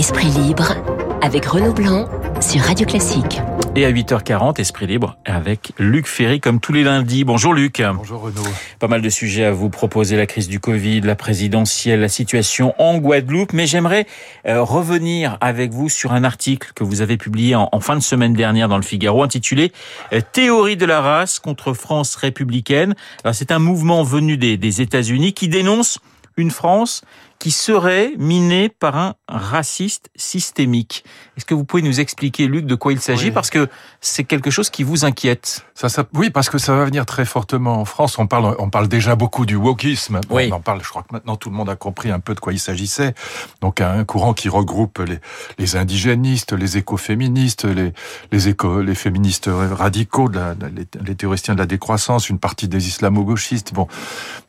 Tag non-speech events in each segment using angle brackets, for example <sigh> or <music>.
Esprit libre avec Renaud Blanc sur Radio Classique. Et à 8h40, Esprit libre avec Luc Ferry comme tous les lundis. Bonjour Luc. Bonjour Renaud. Pas mal de sujets à vous proposer, la crise du Covid, la présidentielle, la situation en Guadeloupe, mais j'aimerais euh, revenir avec vous sur un article que vous avez publié en, fin de semaine dernière dans le Figaro intitulé euh, Théorie de la race contre France républicaine. C'est un mouvement venu des, des États-Unis qui dénonce une France qui serait minée par un raciste systémique. Est-ce que vous pouvez nous expliquer, Luc, de quoi il s'agit Parce que c'est quelque chose qui vous inquiète. Ça, ça, oui, parce que ça va venir très fortement en France. On parle, on parle déjà beaucoup du wokisme. On en parle. Je crois que maintenant tout le monde a compris un peu de quoi il s'agissait. Donc un courant qui regroupe les, les indigénistes, les écoféministes, les les éco, les féministes radicaux, de la, les, les théoriciens de la décroissance, une partie des islamo-gauchistes. Bon,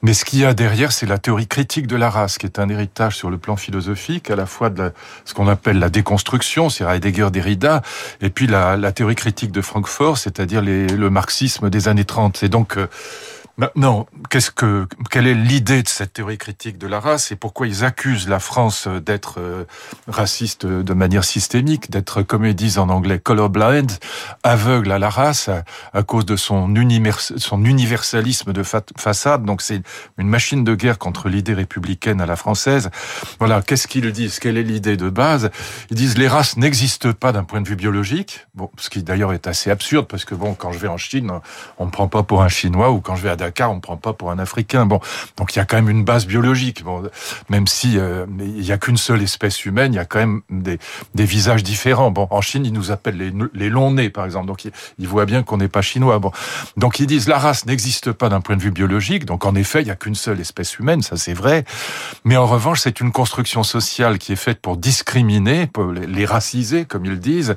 mais ce qu'il y a derrière, c'est la théorie critique de la race, qui est un sur le plan philosophique, à la fois de ce qu'on appelle la déconstruction, c'est Heidegger, Derrida, et puis la, la théorie critique de Francfort, c'est-à-dire le marxisme des années 30. Et donc, euh, Maintenant, qu'est-ce que, quelle est l'idée de cette théorie critique de la race et pourquoi ils accusent la France d'être euh, raciste de manière systémique, d'être, comme ils disent en anglais, colorblind, aveugle à la race à, cause de son, son universalisme de façade. Donc c'est une machine de guerre contre l'idée républicaine à la française. Voilà, qu'est-ce qu'ils disent? Quelle est l'idée de base? Ils disent les races n'existent pas d'un point de vue biologique. Bon, ce qui d'ailleurs est assez absurde parce que bon, quand je vais en Chine, on me prend pas pour un Chinois ou quand je vais à Dakar, on me prend pas pour un Africain. Bon, donc il y a quand même une base biologique. Bon, même si euh, il y a qu'une seule espèce humaine, il y a quand même des, des visages différents. Bon, en Chine, ils nous appellent les, les longs nez, par exemple. Donc ils, voient bien qu'on n'est pas chinois. Bon, donc ils disent la race n'existe pas d'un point de vue biologique. Donc en effet, il y a qu'une seule espèce humaine, ça c'est vrai. Mais en revanche, c'est une construction sociale qui est faite pour discriminer, pour les raciser, comme ils disent.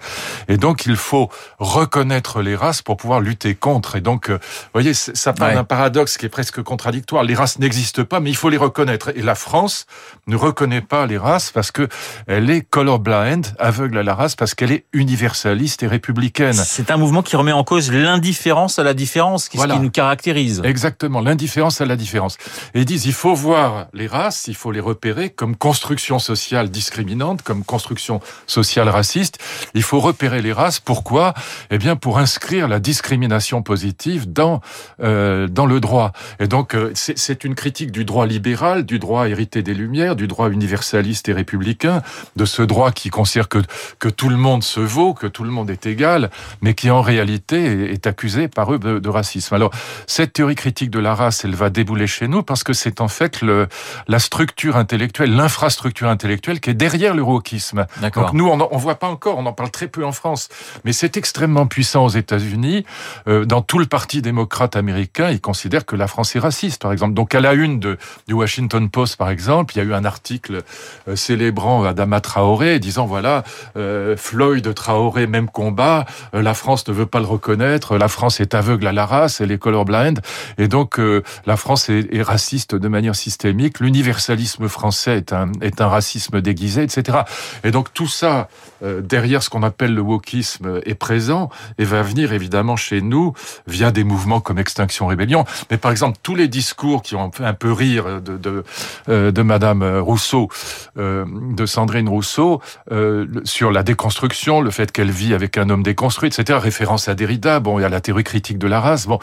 Et donc il faut reconnaître les races pour pouvoir lutter contre. Et donc, euh, vous voyez, ça part d'un paradoxe qui est presque contradictoire. Les races n'existent pas, mais il faut les reconnaître. Et la France ne reconnaît pas les races parce que elle est colorblind, aveugle à la race, parce qu'elle est universaliste et républicaine. C'est un mouvement qui remet en cause l'indifférence à la différence, qui, ce qui nous caractérise. Exactement, l'indifférence à la différence. Et ils disent, il faut voir les races, il faut les repérer comme construction sociale discriminante, comme construction sociale raciste. Il faut repérer les races. Pourquoi? Eh bien, pour inscrire la discrimination positive dans euh, dans le droit. Et donc, euh, c'est une critique du droit libéral, du droit hérité des Lumières, du droit universaliste et républicain, de ce droit qui considère que, que tout le monde se vaut, que tout le monde est égal, mais qui en réalité est accusé par eux de, racisme. Alors, cette théorie critique de la race, elle va débouler chez nous parce que c'est en fait le, la structure intellectuelle, l'infrastructure intellectuelle qui est derrière le wokisme. Donc nous, on ne voit pas encore, on en parle très peu en France, mais c'est extrêmement puissant aux États-Unis. Euh, dans tout le Parti démocrate américain, ils considère que la France est raciste, par exemple. Donc à la une de, du Washington Post, par exemple, il y a eu un article euh, célébrant Adama Traoré, disant voilà, euh, Floyd Traoré, même combat, euh, la France ne veut pas le reconnaître, la France est aveugle à la race, elle est colorblind, et donc la France est, est, raciste de manière systémique, l'universalisme français est un, est un racisme déguisé, etc. Et donc tout ça, derrière ce qu'on appelle le wokisme, est présent et va venir évidemment chez nous via des mouvements comme Extinction Rébellion, mais par exemple, tous les discours qui ont fait un peu rire de, de, euh, Madame Rousseau, euh, de Sandrine Rousseau, euh, sur la déconstruction, le fait qu'elle vit avec un homme déconstruit, etc., référence à Derrida, bon, y a la théorie critique de la race, bon,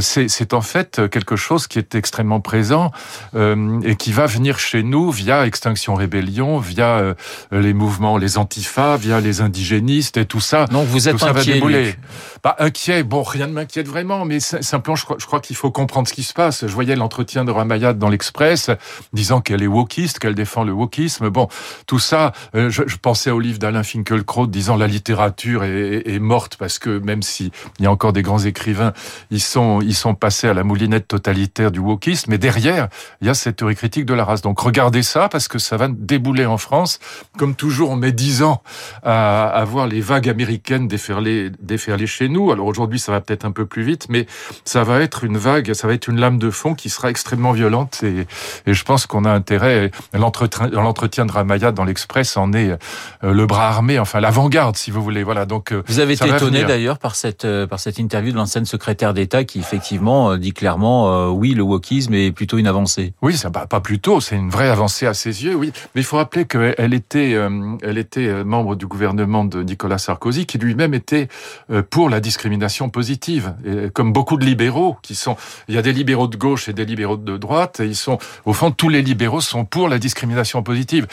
c'est en fait quelque chose qui est extrêmement présent et qui va venir chez nous via Extinction Rébellion, via les mouvements, les antifas, via les indigénistes et tout ça. Donc vous êtes inquiet, Pas inquiet, bon, rien ne m'inquiète vraiment, mais simplement, je crois, je crois qu'il faut comprendre ce qui se passe. Je voyais l'entretien de Ramayad dans l'Express, disant qu'elle est wokiste, qu'elle défend le wokisme. Bon, tout ça, euh, je, pensais au livre d'Alain Finkielkraut disant la littérature est, morte parce que même s'il y a encore des grands écrivains, ils sont, ils sont passés à la moulinette totalitaire du wokisme. Mais derrière, il y a cette théorie critique de la race. Donc regardez ça parce que ça va débouler en France. Comme toujours, on met dix ans à, à voir les vagues américaines déferler, déferler chez nous. Alors aujourd'hui, ça va peut-être un peu plus vite, mais ça va être une vague, ça va être une lame de fond qui sera extrêmement violente et, et je pense qu'on a intérêt, l'entretien de Ramaya dans l'Express en est euh, le bras armé, enfin l'avant-garde si vous voulez. Voilà, donc euh, vous avez été étonné d'ailleurs par cette par cette interview de l'ancienne secrétaire d'État qui effectivement dit clairement oui le wokisme est plutôt une avancée. Oui, ça bah, pas plutôt, c'est une vraie avancée à ses yeux, oui. Mais il faut rappeler qu'elle était elle était membre du gouvernement de Nicolas Sarkozy qui lui-même était pour la discrimination positive, et comme beaucoup de libéraux il y a des libéraux de gauche et des libéraux de droite, et ils sont, au fond, tous les libéraux sont pour la discrimination positive.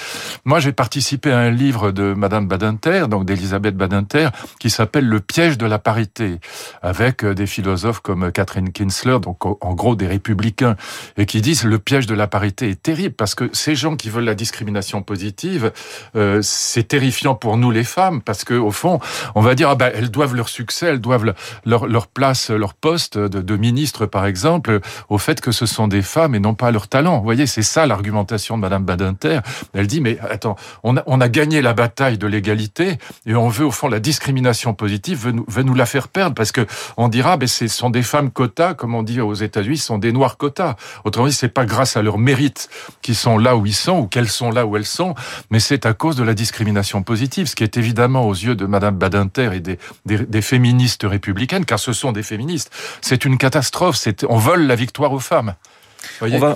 Moi, j'ai participé à un livre de Madame Badinter, donc d'Elisabeth Badinter, qui s'appelle Le piège de la parité, avec euh, des philosophes comme Catherine Kinsler, donc en gros des républicains, et qui disent le piège de la parité est terrible parce que ces gens qui veulent la discrimination positive, euh, c'est terrifiant pour nous les femmes parce que au fond, on va dire ah ben elles doivent leur succès, elles doivent leur, place, leur poste de, ministre par exemple, au fait que ce sont des femmes et non pas leur talent. Vous voyez, c'est ça l'argumentation de Madame Badinter. Elle dit mais attends, on a, gagné la bataille de l'égalité et on veut au fond la discrimination positive veut nous, nous la faire perdre parce que on dira ben ce sont des femmes quotas comme on dit aux États-Unis, sont des noirs quotas. Autrement dit, c'est pas grâce à leur mérite qu'ils sont là où ils sont ou qu'elles sont là où elles sont, mais c'est à cause de la discrimination positive, ce qui est évidemment aux yeux de Madame Badinter et des, des, féministes républicaines, car ce sont des féministes, c'est une catastrophe. On vole la victoire aux femmes.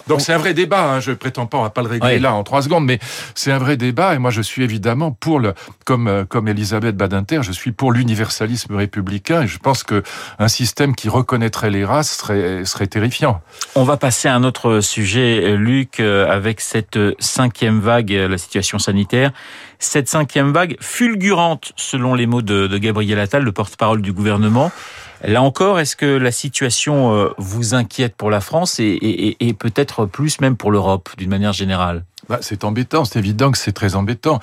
Donc c'est un vrai débat. Hein. Je prétends pas, on va pas le régler là en trois secondes, mais c'est un vrai débat. Et moi, je suis évidemment pour le, comme euh, comme Elisabeth Badinter, je suis pour l'universalisme républicain. Et je pense que un système qui reconnaîtrait les races serait serait terrifiant. On va passer à un autre sujet, Luc, euh, avec cette cinquième vague, euh, la situation sanitaire. Cette cinquième vague fulgurante, selon les mots de, de Gabriel Attal, le porte-parole du gouvernement. Là encore, est-ce que la situation euh, vous inquiète pour la France et, et peut-être plus même pour l'Europe d'une manière générale? Bah, c'est embêtant, c'est évident que c'est très embêtant.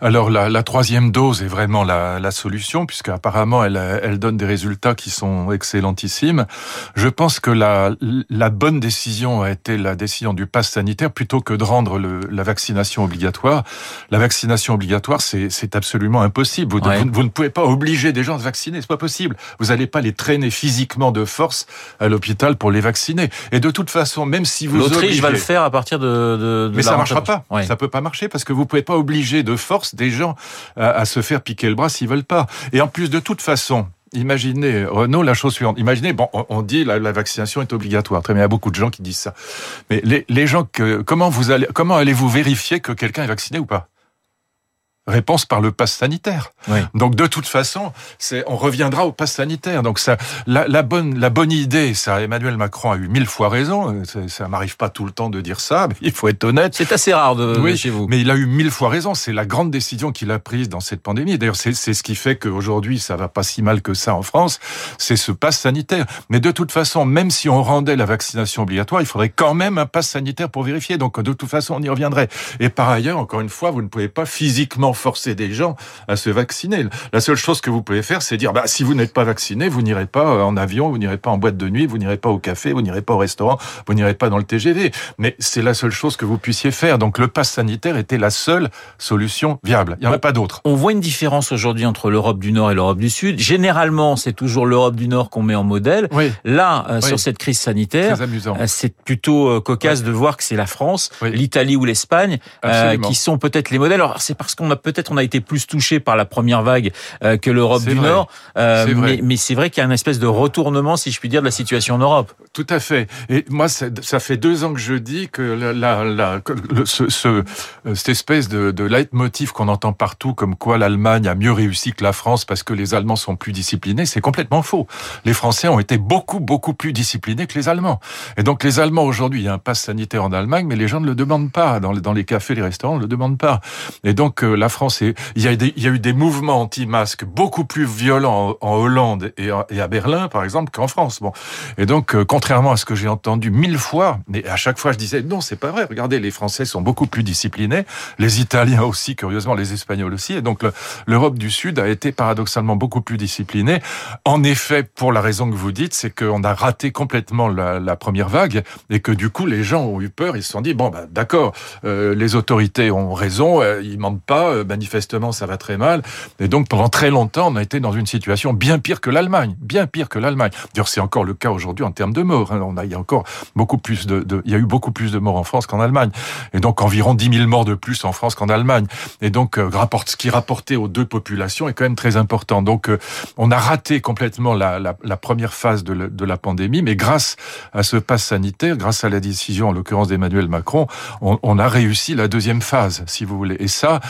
Alors la, la, troisième dose est vraiment la, la solution, puisque apparemment elle, elle donne des résultats qui sont excellentissimes. Je pense que la, la bonne décision a été la décision du pass sanitaire plutôt que de rendre le, la vaccination obligatoire. La vaccination obligatoire, c'est absolument impossible. Vous, vous, ne pouvez pas obliger des gens à se vacciner, c'est pas possible. Vous n'allez pas les traîner physiquement de force à l'hôpital pour les vacciner. Et de toute façon, même si vous l'Autriche va le faire à partir de, de, de mais ça marchera pas. Ça peut pas marcher parce que vous pouvez pas obliger de force des gens à, se faire piquer le bras s'ils veulent pas. Et en plus, de toute façon, Imaginez, Renaud, la chose suivante. Imaginez, bon, on dit la, la vaccination est obligatoire. Très bien, il y a beaucoup de gens qui disent ça. Mais les, les gens que, comment vous allez, comment allez-vous vérifier que quelqu'un est vacciné ou pas? Réponse par le pass sanitaire. Donc de toute façon, c'est on reviendra au pass sanitaire. Donc ça, la, la, bonne la bonne idée, ça Emmanuel Macron a eu mille fois raison. Ça, m'arrive pas tout le temps de dire ça, mais il faut être honnête. C'est assez rare de oui, chez vous. Mais il a eu mille fois raison. C'est la grande décision qu'il a prise dans cette pandémie. D'ailleurs, c'est ce qui fait qu'aujourd'hui ça va pas si mal que ça en France. C'est ce pass sanitaire. Mais de toute façon, même si on rendait la vaccination obligatoire, il faudrait quand même un pass sanitaire pour vérifier. Donc de toute façon, on y reviendrait. Et par ailleurs, encore une fois, vous ne pouvez pas physiquement forcer des gens à se vacciner. La seule chose que vous pouvez faire, c'est dire, bah, si vous n'êtes pas vacciné, vous n'irez pas euh, en avion, vous n'irez pas en boîte de nuit, vous n'irez pas au café, vous n'irez pas au restaurant, vous n'irez pas dans le TGV. Mais c'est la seule chose que vous puissiez faire. Donc le pass sanitaire était la seule solution viable. Il n'y en a pas d'autre. On voit une différence aujourd'hui entre l'Europe du Nord et l'Europe du Sud. Généralement, c'est toujours l'Europe du Nord qu'on met en modèle. Oui. Là, euh, sur cette crise sanitaire, euh, c'est plutôt cocasse de voir que c'est la France, l'Italie ou l'Espagne qui sont peut-être les modèles. Alors c'est parce qu'on a peut-être on a été plus touché par la première vague euh, que l'Europe du Nord. Euh, mais, mais c'est vrai qu'il y a un espèce de retournement, si je puis dire, de la situation en Europe. Tout à fait. Et moi, ça fait deux ans que je dis que la, la, ce, ce, euh, cette espèce de, de leitmotiv qu'on entend partout, comme quoi l'Allemagne a mieux réussi que la France parce que les Allemands sont plus disciplinés, c'est complètement faux. Les Français ont été beaucoup, beaucoup plus disciplinés que les Allemands. Et donc les Allemands aujourd'hui, il y a un pass sanitaire en Allemagne, mais les gens ne le demandent pas. Dans les, dans les cafés, les restaurants, ne le demandent pas. Et donc la France, il y a eu des mouvements anti-masques beaucoup plus violents en, Hollande et, à Berlin, par exemple, qu'en France. Bon. Et donc, euh, contrairement à ce que j'ai entendu mille fois, mais à chaque fois je disais non, c'est pas vrai. Regardez, les Français sont beaucoup plus disciplinés, les Italiens aussi, curieusement, les Espagnols aussi. Et donc, l'Europe du Sud a été paradoxalement beaucoup plus disciplinée. En effet, pour la raison que vous dites, c'est qu'on a raté complètement la, première vague et que du coup, les gens ont eu peur. Ils se sont dit bon, bah, d'accord, euh, les autorités ont raison, euh, ils mentent pas, manifestement, ça va très mal. Et donc, pendant très longtemps, on a été dans une situation bien pire que l'Allemagne, bien pire que l'Allemagne. D'ailleurs, c'est encore le cas aujourd'hui en termes de morts. Hein. On a, il y a encore beaucoup plus de, il y a eu beaucoup plus de morts en France qu'en Allemagne. Et donc, environ 10 000 morts de plus en France qu'en Allemagne. Et donc, euh, rapporte, ce qui rapportait aux deux populations est quand même très important. Donc, euh, on a raté complètement la, première phase de, la pandémie, mais grâce à ce pass sanitaire, grâce à la décision, en l'occurrence d'Emmanuel Macron, on, on, a réussi la deuxième phase, si vous voulez. Et ça,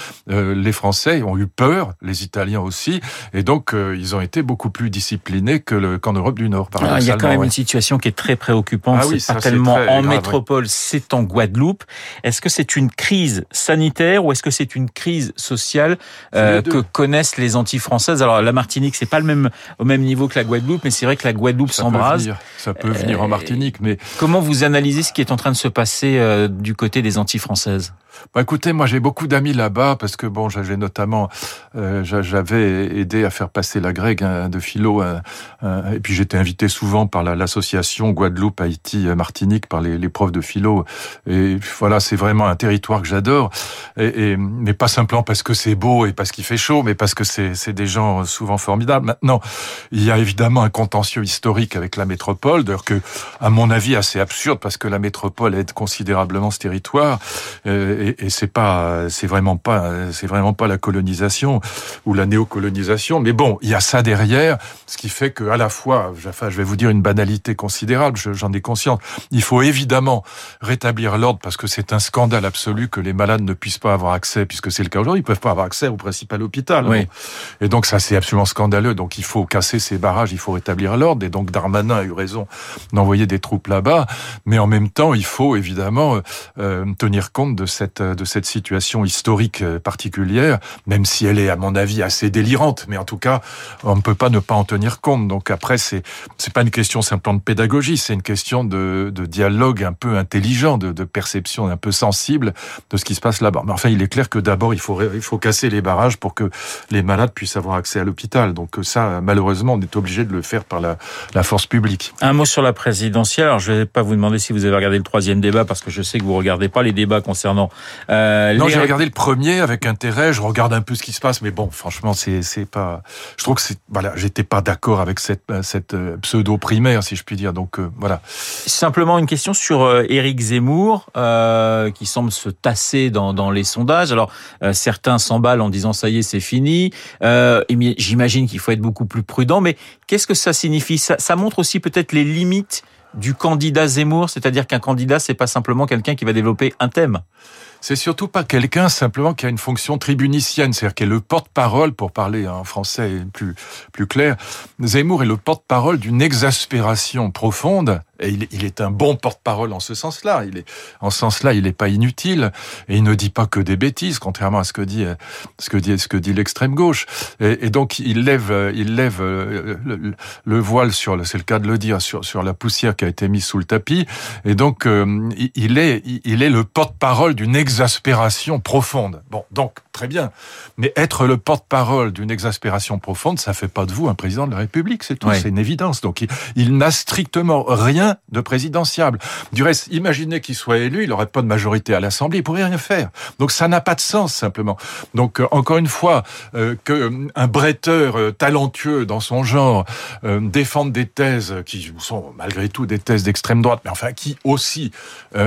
euh, les Français ont eu peur, les Italiens aussi, et donc euh, ils ont été beaucoup plus disciplinés que qu'en Europe du Nord. Par il y a quand même une situation qui est très préoccupante. Ah oui, c'est pas tellement en métropole, c'est en Guadeloupe. Est-ce que c'est une crise sanitaire ou est-ce que c'est une crise sociale euh, que connaissent les Antilles-françaises Alors la Martinique, c'est pas le même au même niveau que la Guadeloupe, mais c'est vrai que la Guadeloupe s'embrase. Ça peut venir en Martinique, mais comment vous analysez ce qui est en train de se passer du côté des Antilles françaises bah écoutez, moi j'ai beaucoup d'amis là-bas parce que bon, j'ai notamment, euh, j'avais aidé à faire passer la grecque hein, de philo, hein, hein, et puis j'étais invité souvent par l'association Guadeloupe, Haïti, euh, Martinique, par les, profs de philo. Et voilà, c'est vraiment un territoire que j'adore, et, mais pas simplement parce que c'est beau et parce qu'il fait chaud, mais parce que c'est des gens souvent formidables. Maintenant, il y a évidemment un contentieux historique avec la métropole, d'ailleurs que, à mon avis, assez absurde parce que la métropole aide considérablement ce territoire. Euh, et, c'est pas, c'est vraiment pas, c'est vraiment pas la colonisation ou la néocolonisation. Mais bon, il y a ça derrière, ce qui fait que à la fois, enfin, je vais vous dire une banalité considérable, j'en ai conscience. Il faut évidemment rétablir l'ordre parce que c'est un scandale absolu que les malades ne puissent pas avoir accès, puisque c'est le cas aujourd'hui, ils peuvent pas avoir accès au principal hôpital. Oui. Et donc ça, c'est absolument scandaleux. Donc il faut casser ces barrages, il faut rétablir l'ordre. Et donc Darmanin a eu raison d'envoyer des troupes là-bas, mais en même temps, il faut évidemment euh, tenir compte de cette euh, de cette situation historique euh, particulière, même si elle est, à mon avis, assez délirante. Mais en tout cas, on ne peut pas ne pas en tenir compte. Donc après, c'est c'est pas une question simplement de pédagogie, c'est une question de, de dialogue un peu intelligent, de, de perception un peu sensible de ce qui se passe là-bas. Mais enfin, il est clair que d'abord, il faut il faut casser les barrages pour que les malades puissent avoir accès à l'hôpital. Donc ça, malheureusement, on est obligé de le faire par la, la force publique. Un mot sur la présidentielle. Alors, je vais pas vous demander si vous avez regardé le troisième débat parce que je sais que vous regardez pas les débats concernant euh, non, j'ai regardé le premier avec intérêt. Je regarde un peu ce qui se passe, mais bon, franchement, c'est pas. Je trouve que c'est voilà, j'étais pas d'accord avec cette euh, euh, pseudo primaire, si je puis dire. Donc euh, voilà. Simplement une question sur Éric Zemmour, qui semble se tasser dans dans les sondages. Alors certains s'emballent en disant ça y est, c'est fini. J'imagine qu'il faut être beaucoup plus prudent. Mais qu'est-ce que ça signifie? Ça, ça montre aussi peut-être les limites du candidat Zemmour, c'est-à-dire qu'un candidat, c'est pas simplement quelqu'un qui va développer un thème c'est surtout pas quelqu'un simplement qui a une fonction tribunicienne, c'est-à-dire qui est le porte-parole, pour parler en français plus, plus clair, Zemmour est le porte-parole d'une exaspération profonde et il, est un bon porte-parole en ce sens-là. Il est, en ce sens-là, il n'est pas inutile et il ne dit pas que des bêtises, contrairement à ce que dit ce que dit ce que dit l'extrême gauche. Et, donc il lève, il lève euh, le, voile sur, c'est le cas de le dire, sur sur la poussière qui a été mise sous le tapis. Et donc euh, il est, il est le porte-parole d'une exaspération profonde. Bon, donc très bien. Mais être le porte-parole d'une exaspération profonde, ça fait pas de vous un président de la République, c'est tout, c'est une évidence. Donc il n'a strictement rien de présidentiable. Du reste, imaginez qu'il soit élu, il n'aurait pas de majorité à l'Assemblée, il pourrait rien faire. Donc ça n'a pas de sens simplement. Donc euh, encore une fois, euh, que euh, bretteur talentueux dans son genre défende des thèses qui sont malgré tout des thèses d'extrême droite, mais enfin qui aussi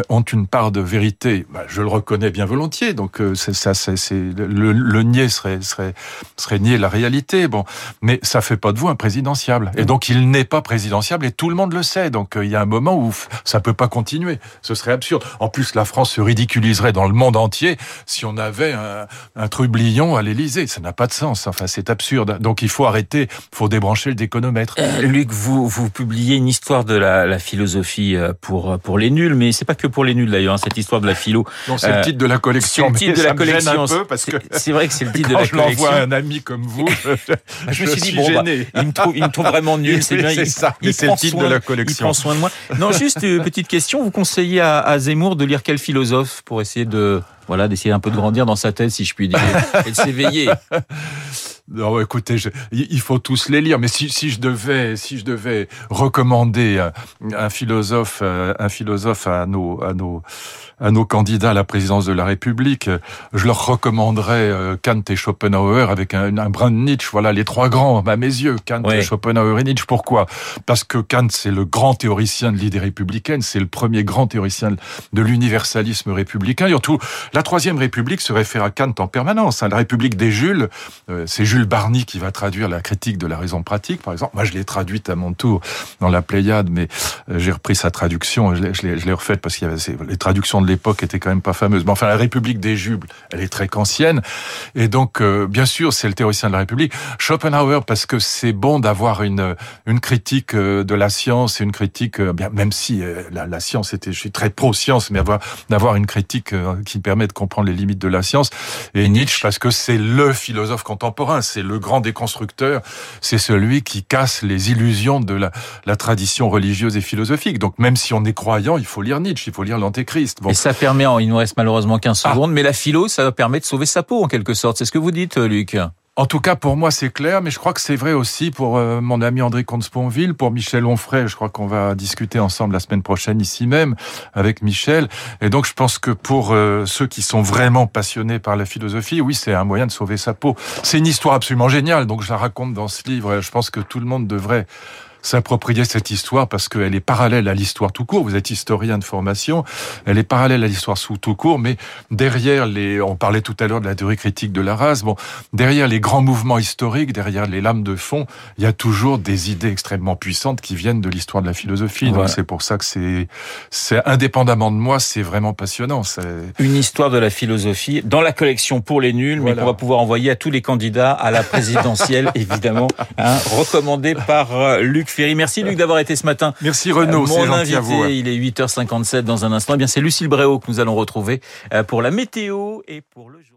ont une part de vérité, bah, je le reconnais bien volontiers. Donc ça, c'est le, le nier serait serait serait nier la réalité. Bon, mais ça fait pas de vous un présidentiable. Et donc il n'est pas présidentiable et tout le monde le sait. Donc il y a un moment où ça peut pas continuer. Ce serait absurde. En plus, la France se ridiculiserait dans le monde entier si on avait un, un trublion à l'Élysée. Ça n'a pas de sens. Enfin, c'est absurde. Donc il faut arrêter. Il faut débrancher le déconomètre. Euh, Luc, vous vous publiez une histoire de la, la philosophie euh, pour pour les nuls, mais c'est pas que pour les nuls d'ailleurs. Hein, cette histoire de la philo. Non, c'est le euh, titre de la collection. C'est le titre de la collection. Un peu parce c'est vrai que c'est le titre de la collection. Quand je l'envoie à un ami comme vous, <laughs> je, me suis, dit bon, bah, il me trouve il me trouve vraiment nul. <laughs> C'est bien. C'est ça. Mais c'est le titre de la collection. Il prend soin de moi. Non, juste une petite question. Vous conseillez à, Zemmour de lire quel philosophe pour essayer de, voilà, d'essayer un peu de grandir dans sa tête, si je puis dire, et de s'éveiller? <laughs> Non, écoutez, il faut tous les lire. Mais si, si je devais, si je devais recommander un, philosophe, euh, un philosophe à nos, à nos, à nos candidats à la présidence de la République, je leur recommanderais euh, Kant et Schopenhauer avec un, un brin de Nietzsche. Voilà les trois grands à mes yeux, Kant, Schopenhauer et Nietzsche. Pourquoi? Parce que Kant, c'est le grand théoricien de l'idée républicaine, c'est le premier grand théoricien de l'universalisme républicain. Et surtout, la Troisième République se réfère à Kant en permanence. Hein. La République des Jules, euh, c'est Jules Barny qui va traduire la critique de la raison pratique, par exemple. Moi, je l'ai traduite à mon tour dans la Pléiade, mais euh, j'ai repris sa traduction, je l'ai refaite parce qu'il y avait les traductions de l'époque étaient quand même pas fameuses. Mais enfin, la République des Jules, elle est très kantienne. Et donc, euh, bien sûr, c'est le théoricien de la République. Schopenhauer, parce que c'est bon d'avoir une, une critique de la science et une critique, bien, même si la, la, science était, je suis très pro-science, mais avoir, d'avoir une critique qui permet de comprendre les limites de la science. Et, Nietzsche, parce que c'est le philosophe contemporain, c'est le grand déconstructeur, c'est celui qui casse les illusions de la, la, tradition religieuse et philosophique. Donc même si on est croyant, il faut lire Nietzsche, il faut lire l'Antéchrist. Bon. Et ça permet, il nous reste malheureusement 15 ah. secondes, mais la philo, ça permet de sauver sa peau en quelque sorte. C'est ce que vous dites, Luc en tout cas, pour moi, c'est clair, mais je crois que c'est vrai aussi pour euh, mon ami André Comte-Sponville, pour Michel Onfray. Je crois qu'on va discuter ensemble la semaine prochaine ici même avec Michel. Et donc, je pense que pour euh, ceux qui sont vraiment passionnés par la philosophie, oui, c'est un moyen de sauver sa peau. C'est une histoire absolument géniale, donc je la raconte dans ce livre. Je pense que tout le monde devrait s'approprier cette histoire parce qu'elle est parallèle à l'histoire tout court. Vous êtes historien de formation, elle est parallèle à l'histoire sous tout court, mais derrière les, on parlait tout à l'heure de la théorie critique de la race, bon, derrière les grands mouvements historiques, derrière les lames de fond, il y a toujours des idées extrêmement puissantes qui viennent de l'histoire de la philosophie. Donc c'est pour ça que c'est, c'est indépendamment de moi, c'est vraiment passionnant. Une histoire de la philosophie dans la collection pour les nuls, mais qu'on va pouvoir envoyer à tous les candidats à la présidentielle, <laughs> évidemment, hein, recommandé par euh, Merci Luc d'avoir été ce matin. Merci Renaud, à vous. Il est 8h57 dans un instant. Eh bien, c'est Lucille Bréau que nous allons retrouver euh, pour la météo et pour le jour.